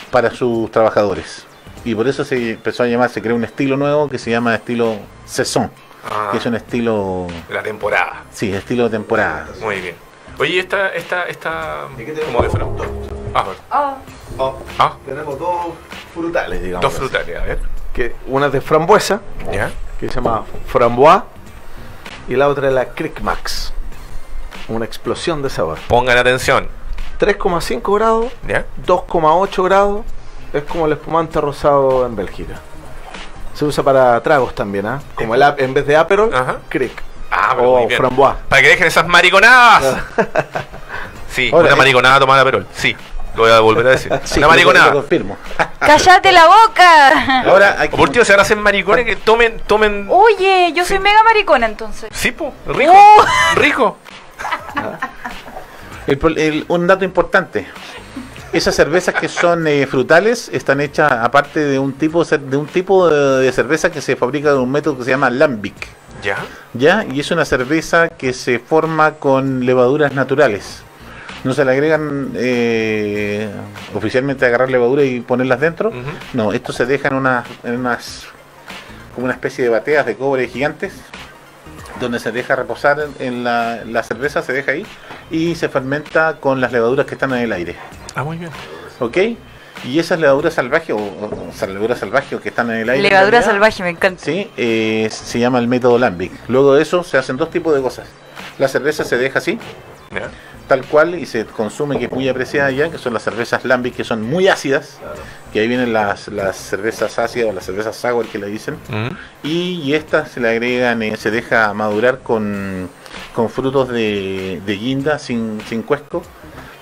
para sus trabajadores. Y por eso se empezó a llamar, se creó un estilo nuevo que se llama estilo saison, Ah, que es un estilo, la temporada. sí, estilo de temporada. Muy bien. Oye, esta, esta, esta, ¿Y qué tenemos? como de Dos. Ah, Oh, Oh, ah, tenemos dos frutales, digamos. dos frutales, a ver. Que una es de frambuesa, ¿Ya? Que se llama Frambois, y la otra es la Crick Max. Una explosión de sabor. Pongan atención. 3,5 grados, ¿Ya? 2,8 grados, es como el espumante rosado en Bélgica. Se usa para tragos también, ¿ah? Como el en vez de Aperol, Ajá. Crick. Ah, o muy bien. Frambois. Para que dejen esas mariconadas. Sí, Ahora, una eh. mariconada tomada perol. Sí, lo voy a volver a decir. Sí, una mariconada. confirmo. ¡Cállate la boca! Ahora hay O por último, se van a hacer maricones que tomen, tomen. Oye, yo soy mega maricona entonces. Sí, po, rico. Oh. Rico. El el- un dato importante. Esas cervezas que son eh, frutales están hechas aparte de un tipo de un tipo de, de cerveza que se fabrica de un método que se llama lambic, ¿Ya? ¿ya? Y es una cerveza que se forma con levaduras naturales. No se le agregan eh, oficialmente agarrar levaduras y ponerlas dentro. No, esto se deja en unas, en unas como una especie de bateas de cobre gigantes donde se deja reposar en- en la, la cerveza, se deja ahí y se fermenta con las levaduras que están en el aire. Ah, muy bien. ¿Ok? Y esas levaduras salvajes, o, o- o sea, levaduras salvajes que están en el aire. Levadura realidad, salvaje, me encanta. Sí, eh, se llama el método Lambic. Luego de eso se hacen dos tipos de cosas. La cerveza se deja así. Tal cual, y se consume, que es muy apreciada ya, que son las cervezas Lambic, que son muy ácidas, que ahí vienen las, las cervezas ácidas o las cervezas sour que le dicen. Mm. Y, y estas se le agregan, eh, se deja madurar con, con frutos de, de guinda sin, sin cuesco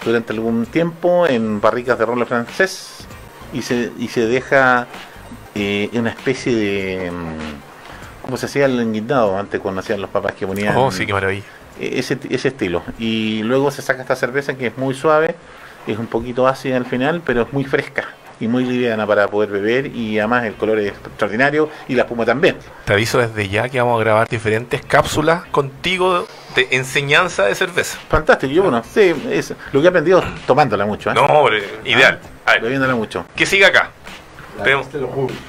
durante algún tiempo en barricas de roble francés y se, y se deja eh, una especie de... mm, ¿Cómo se hacía el enguindado antes cuando hacían los papas que ponían? Oh, sí, qué maravilla. Eh, ese, ese estilo. Y luego se saca esta cerveza que es muy suave, es un poquito ácida al final, pero es muy fresca y muy liviana para poder beber y además el color es extraordinario y la espuma también. Te aviso desde ya que vamos a grabar diferentes cápsulas contigo de enseñanza de cerveza. Fantástico, yo bueno, sí, es lo que he aprendido tomándola mucho, ¿eh? No, hombre, ideal. A ver, bebiéndola mucho. ¿qué sigue acá?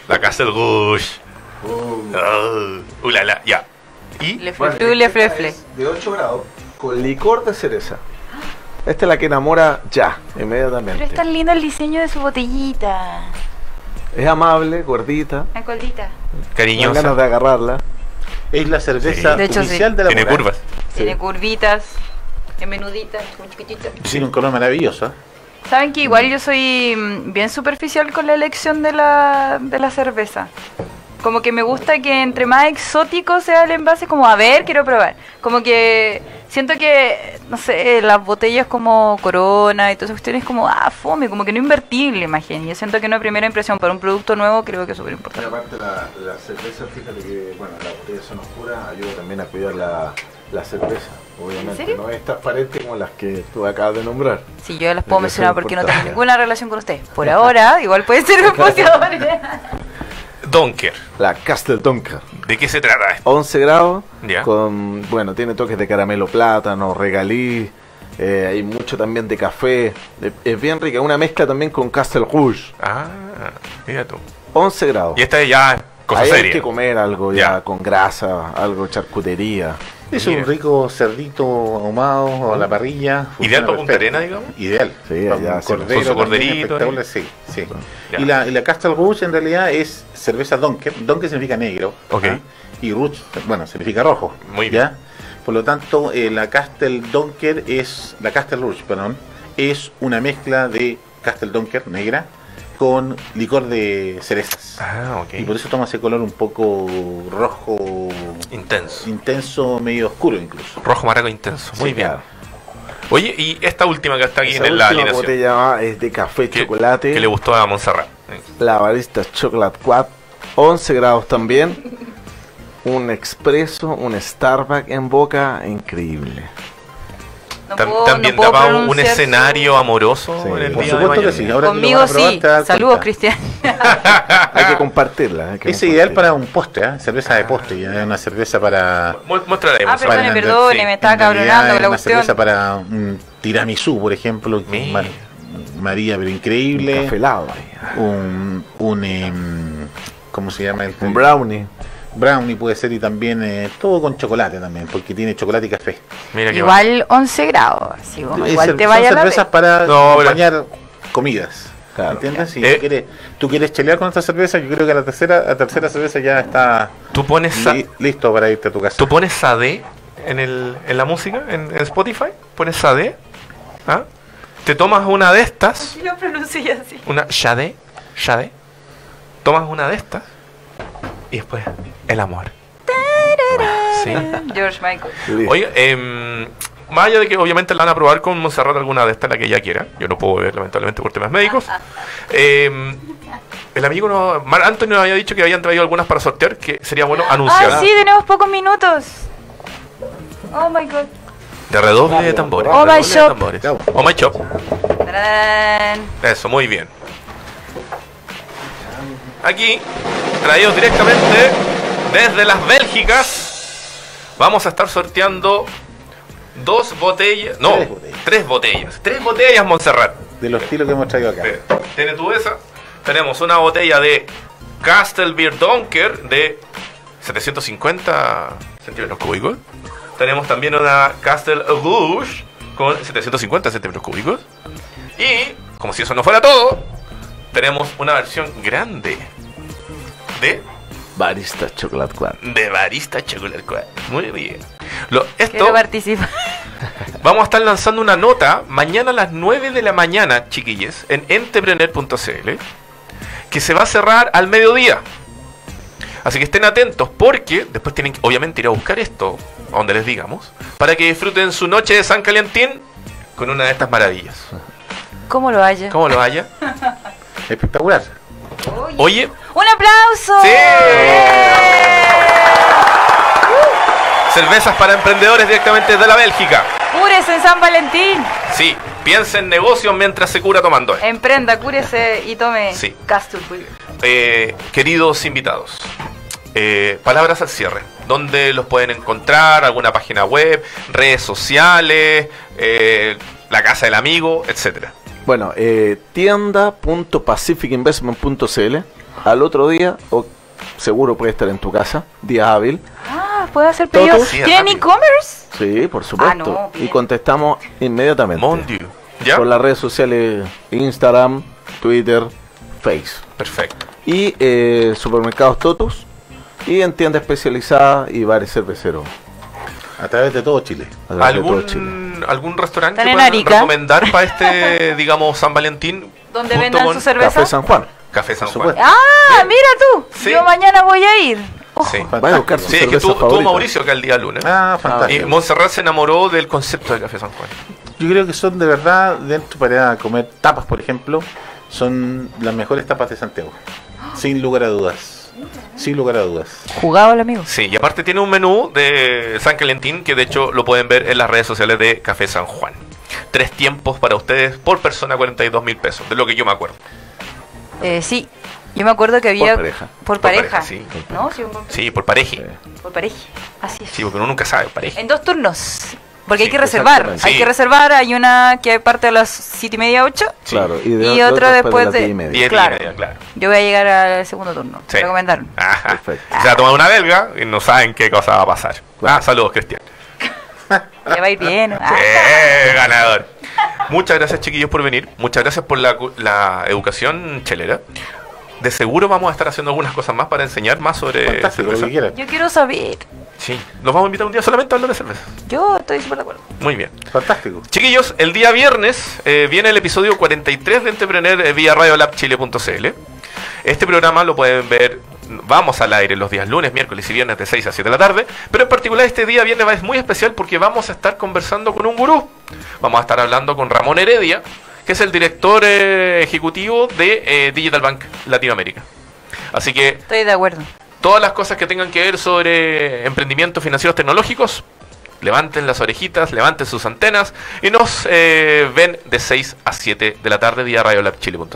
La Castle Rouge. Uh. Oh, uh, la, la, ya. ¿Y? Le le esta fle, fle. es De 8 grados, con licor de cereza. Esta es la que enamora ya, inmediatamente. Pero es tan lindo el diseño de su botellita. Es amable, gordita, La coldita. con ganas Cariñosa. de agarrarla. Es la cerveza Sí. De hecho, oficial sí. de la Tiene curvas. Tiene curvitas, es menudita, muy chiquitita. Tiene un color maravilloso. Saben que igual yo soy mm, bien superficial con la elección de la, de la cerveza. Como que me gusta que entre más exótico sea el envase, como a ver, quiero probar. Como que siento que, no sé, las botellas como Corona y todas esas cuestiones como, ah, fome, como que no imagen. Y yo siento que una primera impresión para un producto nuevo creo que es súper importante. aparte la, la cerveza, fíjate que, bueno, la botella son oscuras, ayuda también a cuidar la, la cerveza, obviamente. ¿En serio? No es transparente como las que tú acabas de nombrar. Si yo las puedo mencionar porque no tengo ninguna relación con usted. Por ahora, igual puede ser un poseador. Donker. La Castle Donker. ¿De qué se trata esto? 11 grados, Ya. con, bueno, tiene toques de caramelo plátano, regalí, eh, hay mucho también de café, es, es bien rica, una mezcla también con Castle Rouge, Ah, mira tú. 11 grados. Y esta es ya cosa Ahí hay seria. que comer algo ya, Ya. con grasa, algo charcutería. Es Mira. un rico cerdito ahumado a la parrilla. Ideal para Punta. Arena, digamos. Ideal. Sí, allá cordero con su corderito, sí, sí. Y la, y la Castle Rouge en realidad es cerveza Donker. Donker significa negro. Ok. ¿ah? Y Rouge, bueno, significa rojo. Muy ¿ya? Por lo tanto, eh, la Castle Donker es, la Castle Rouge, perdón, es una mezcla de Castle Donker negra con licor de cerezas. Ah, Y por ok. eso toma ese color un poco rojo, Intenso. intenso, medio oscuro incluso. Rojo maraco intenso. Muy Sí, bien. claro. Oye, y esta última que está aquí Esa en la última botella es de café que, chocolate, que le gustó a Montserrat. la barista Chocolate Quad, 11 grados también. Un expreso, un Starbucks en boca, increíble. No Tam- puedo- también no daba un su- escenario amoroso Sí, en el por día de supuesto que sí. Ahora Conmigo sí. Saludos. Cristian. Hay que compartirla. hay que Es ideal para un postre, ¿eh? cerveza de postre, una cerveza para... Ahí, Ah, perdone, perdone, sí. me estaba cabronando la una cuestión. cerveza para un tiramisú, por ejemplo, que Mira. ma- María, pero Un increíble. café helado ahí. Un, un em, ¿cómo se llama? El, Un brownie. Brownie puede ser y también eh, todo con chocolate también, porque tiene chocolate y café. Mira. Igual 11 grados. Así como igual te vaya a la cervezas vez. para No, pero- acompañar comidas. Claro. ¿Entiendes? Si Eh. tú, quieres, tú quieres chelear con esta cerveza, yo creo que la tercera, la tercera cerveza ya está Tú pones, li- listo para irte a tu casa. tú pones Sade en, el, en la música, en, en Spotify. Pones Sade. ¿ah? Te tomas una de estas. Lo pronuncié así. Una Shade. Shade. Tomas una de estas. Y después, el amor. Sí. George Michael. Oye, em, más allá de que obviamente la van a probar con Monserrat alguna de estas, la que ella quiera. Yo no puedo beber, lamentablemente, por temas médicos. Em, el amigo, no, Mar Anthony nos había dicho que habían traído algunas para sortear, que sería bueno anunciar. Ah, sí, tenemos pocos minutos. Oh my god. De redoble de tambores. Oh, my redoble de shop. Oh my shop. Eso, muy bien. Aquí, traídos directamente desde las Bélgicas, vamos a estar sorteando dos botellas, no, Tres botellas. tres botellas, tres botellas Montserrat. De los estilos que hemos traído acá. Eh, Tiene tu esa. Tenemos una botella de Castle Beer Donker de 750 centímetros cúbicos. Tenemos también una Castle Rouge con 750 centímetros cúbicos. Y, como si eso no fuera todo, tenemos una versión grande de, Barista Chocolate Club. de Barista Chocolate Club. Muy bien. Lo, esto, Quiero participar. Vamos a estar lanzando una nota mañana a las 9 de la mañana, chiquillos, en entrepreneur.cl, que se va a cerrar al mediodía. Así que estén atentos porque después tienen que obviamente ir a buscar esto, a donde les digamos, para que disfruten su noche de San Calentín con una de estas maravillas. ¿Cómo lo haya? ¿Cómo lo haya? Espectacular. Oye, ¡Un aplauso! ¡Sí! cervezas para emprendedores directamente de la Bélgica. ¡Cúrese en San Valentín! Sí, piensa en negocios mientras se cura tomando. Emprenda, cúrese y tome Sí. Eh, queridos invitados, eh, palabras al cierre. ¿Dónde los pueden encontrar? ¿Alguna página web? ¿Redes sociales? eh, ¿La casa del amigo? Etcétera. Bueno, eh, tienda.pacificinvestment.cl. Al otro día, o seguro puede estar en tu casa, día hábil. Ah, ¿puedo hacer pedidos? Sí, ¿Tienen e-commerce? Sí, por supuesto. Ah, no, y contestamos inmediatamente. Mon Dieu. ¿Ya? Por las redes sociales Instagram, Twitter, Face. Perfecto. Y eh, supermercados Totus. Y en tienda especializada y bares cerveceros. A través de todo Chile. a través de todo Chile. ¿Algún, ¿Algún restaurante ¿Están que puedan recomendar para este, digamos, San Valentín? ¿Donde vendan con su cerveza? Café San Juan. Café San Juan. ¡Ah, mira tú! Sí. Yo mañana voy a ir. Sí. Vaya a buscar su Sí, es que tú, tú. Mauricio, que el día lunes. Ah, y fantástico. Montserrat se enamoró del concepto de Café San Juan. Yo creo que son de verdad, dentro para comer tapas, por ejemplo, son las mejores tapas de Santiago. Sin lugar a dudas. Sin lugar a dudas. Jugado el amigo. Sí, y aparte tiene un menú de San Calentín que de hecho lo pueden ver en las redes sociales de Café San Juan. Tres tiempos para ustedes por persona, 42 mil pesos, de lo que yo me acuerdo. Eh, sí, yo me acuerdo que había... pareja. Por Por pareja. pareja, sí. ¿No? Sí, por, Sí, por pareja. Por pareja. Así es. Sí, porque uno nunca sabe, pareja. En dos turnos. Porque hay Sí, que reservar. Hay Sí. que reservar. Hay una que parte a las siete y media, ocho. Sí. Claro. Y, de- Y de después las de- diez y media. Diez y Claro. media, claro. Yo voy a llegar al segundo turno. Sí. Me recomendaron. Ajá. Perfecto. Se va a tomar una belga y no saben qué cosa va a pasar. Claro. Ah, saludos, Cristian. Ya va a ir bien. Ah. ¡Eh, ganador! Muchas gracias, chiquillos, por venir. Muchas gracias por la, cu- la educación chelera. De seguro vamos a estar haciendo algunas cosas más para enseñar más sobre. Yo quiero saber. Sí, los vamos a invitar un día solamente a hablar de cerveza. Yo estoy súper de acuerdo. Muy bien. Fantástico. Chiquillos, el día viernes eh, viene el episodio 43 de Entrepreneur eh, vía radiolabchile.cl. Este programa lo pueden ver, vamos al aire los días lunes, miércoles y viernes de 6 a 7 de la tarde, pero en particular este día viernes va- es muy especial porque vamos a estar conversando con un gurú. Vamos a estar hablando con Ramón Heredia, que es el director eh, ejecutivo de eh, Digital Bank Latinoamérica. Así que Estoy de acuerdo. Todas las cosas que tengan que ver sobre emprendimientos financieros tecnológicos, levanten las orejitas, levanten sus antenas y nos eh, ven de 6 a 7 de la tarde vía radiolabchile.cl.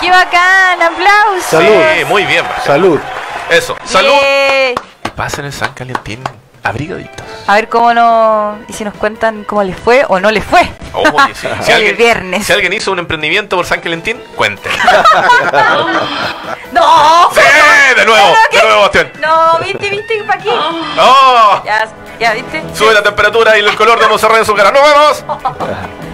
¡Qué bacán! ¡Aplausos! Salud. Sí, muy bien. Marcelo. Salud. Eso, salud. Yay. Y pasen el San Calentín abrigaditos. A ver cómo no. Y si nos cuentan cómo les fue o no les fue. Oye, sí. Si El alguien, viernes. si alguien hizo un emprendimiento por San Calentín, cuente. ¡No! ¡Sí! De nuevo, No, no, de nuevo, Bastián. No, viste, viste, ¿para qué? ¡Oh! Ya, ya, viste. Sube la temperatura y el color de Monserrat en su cara. ¡Nos vemos!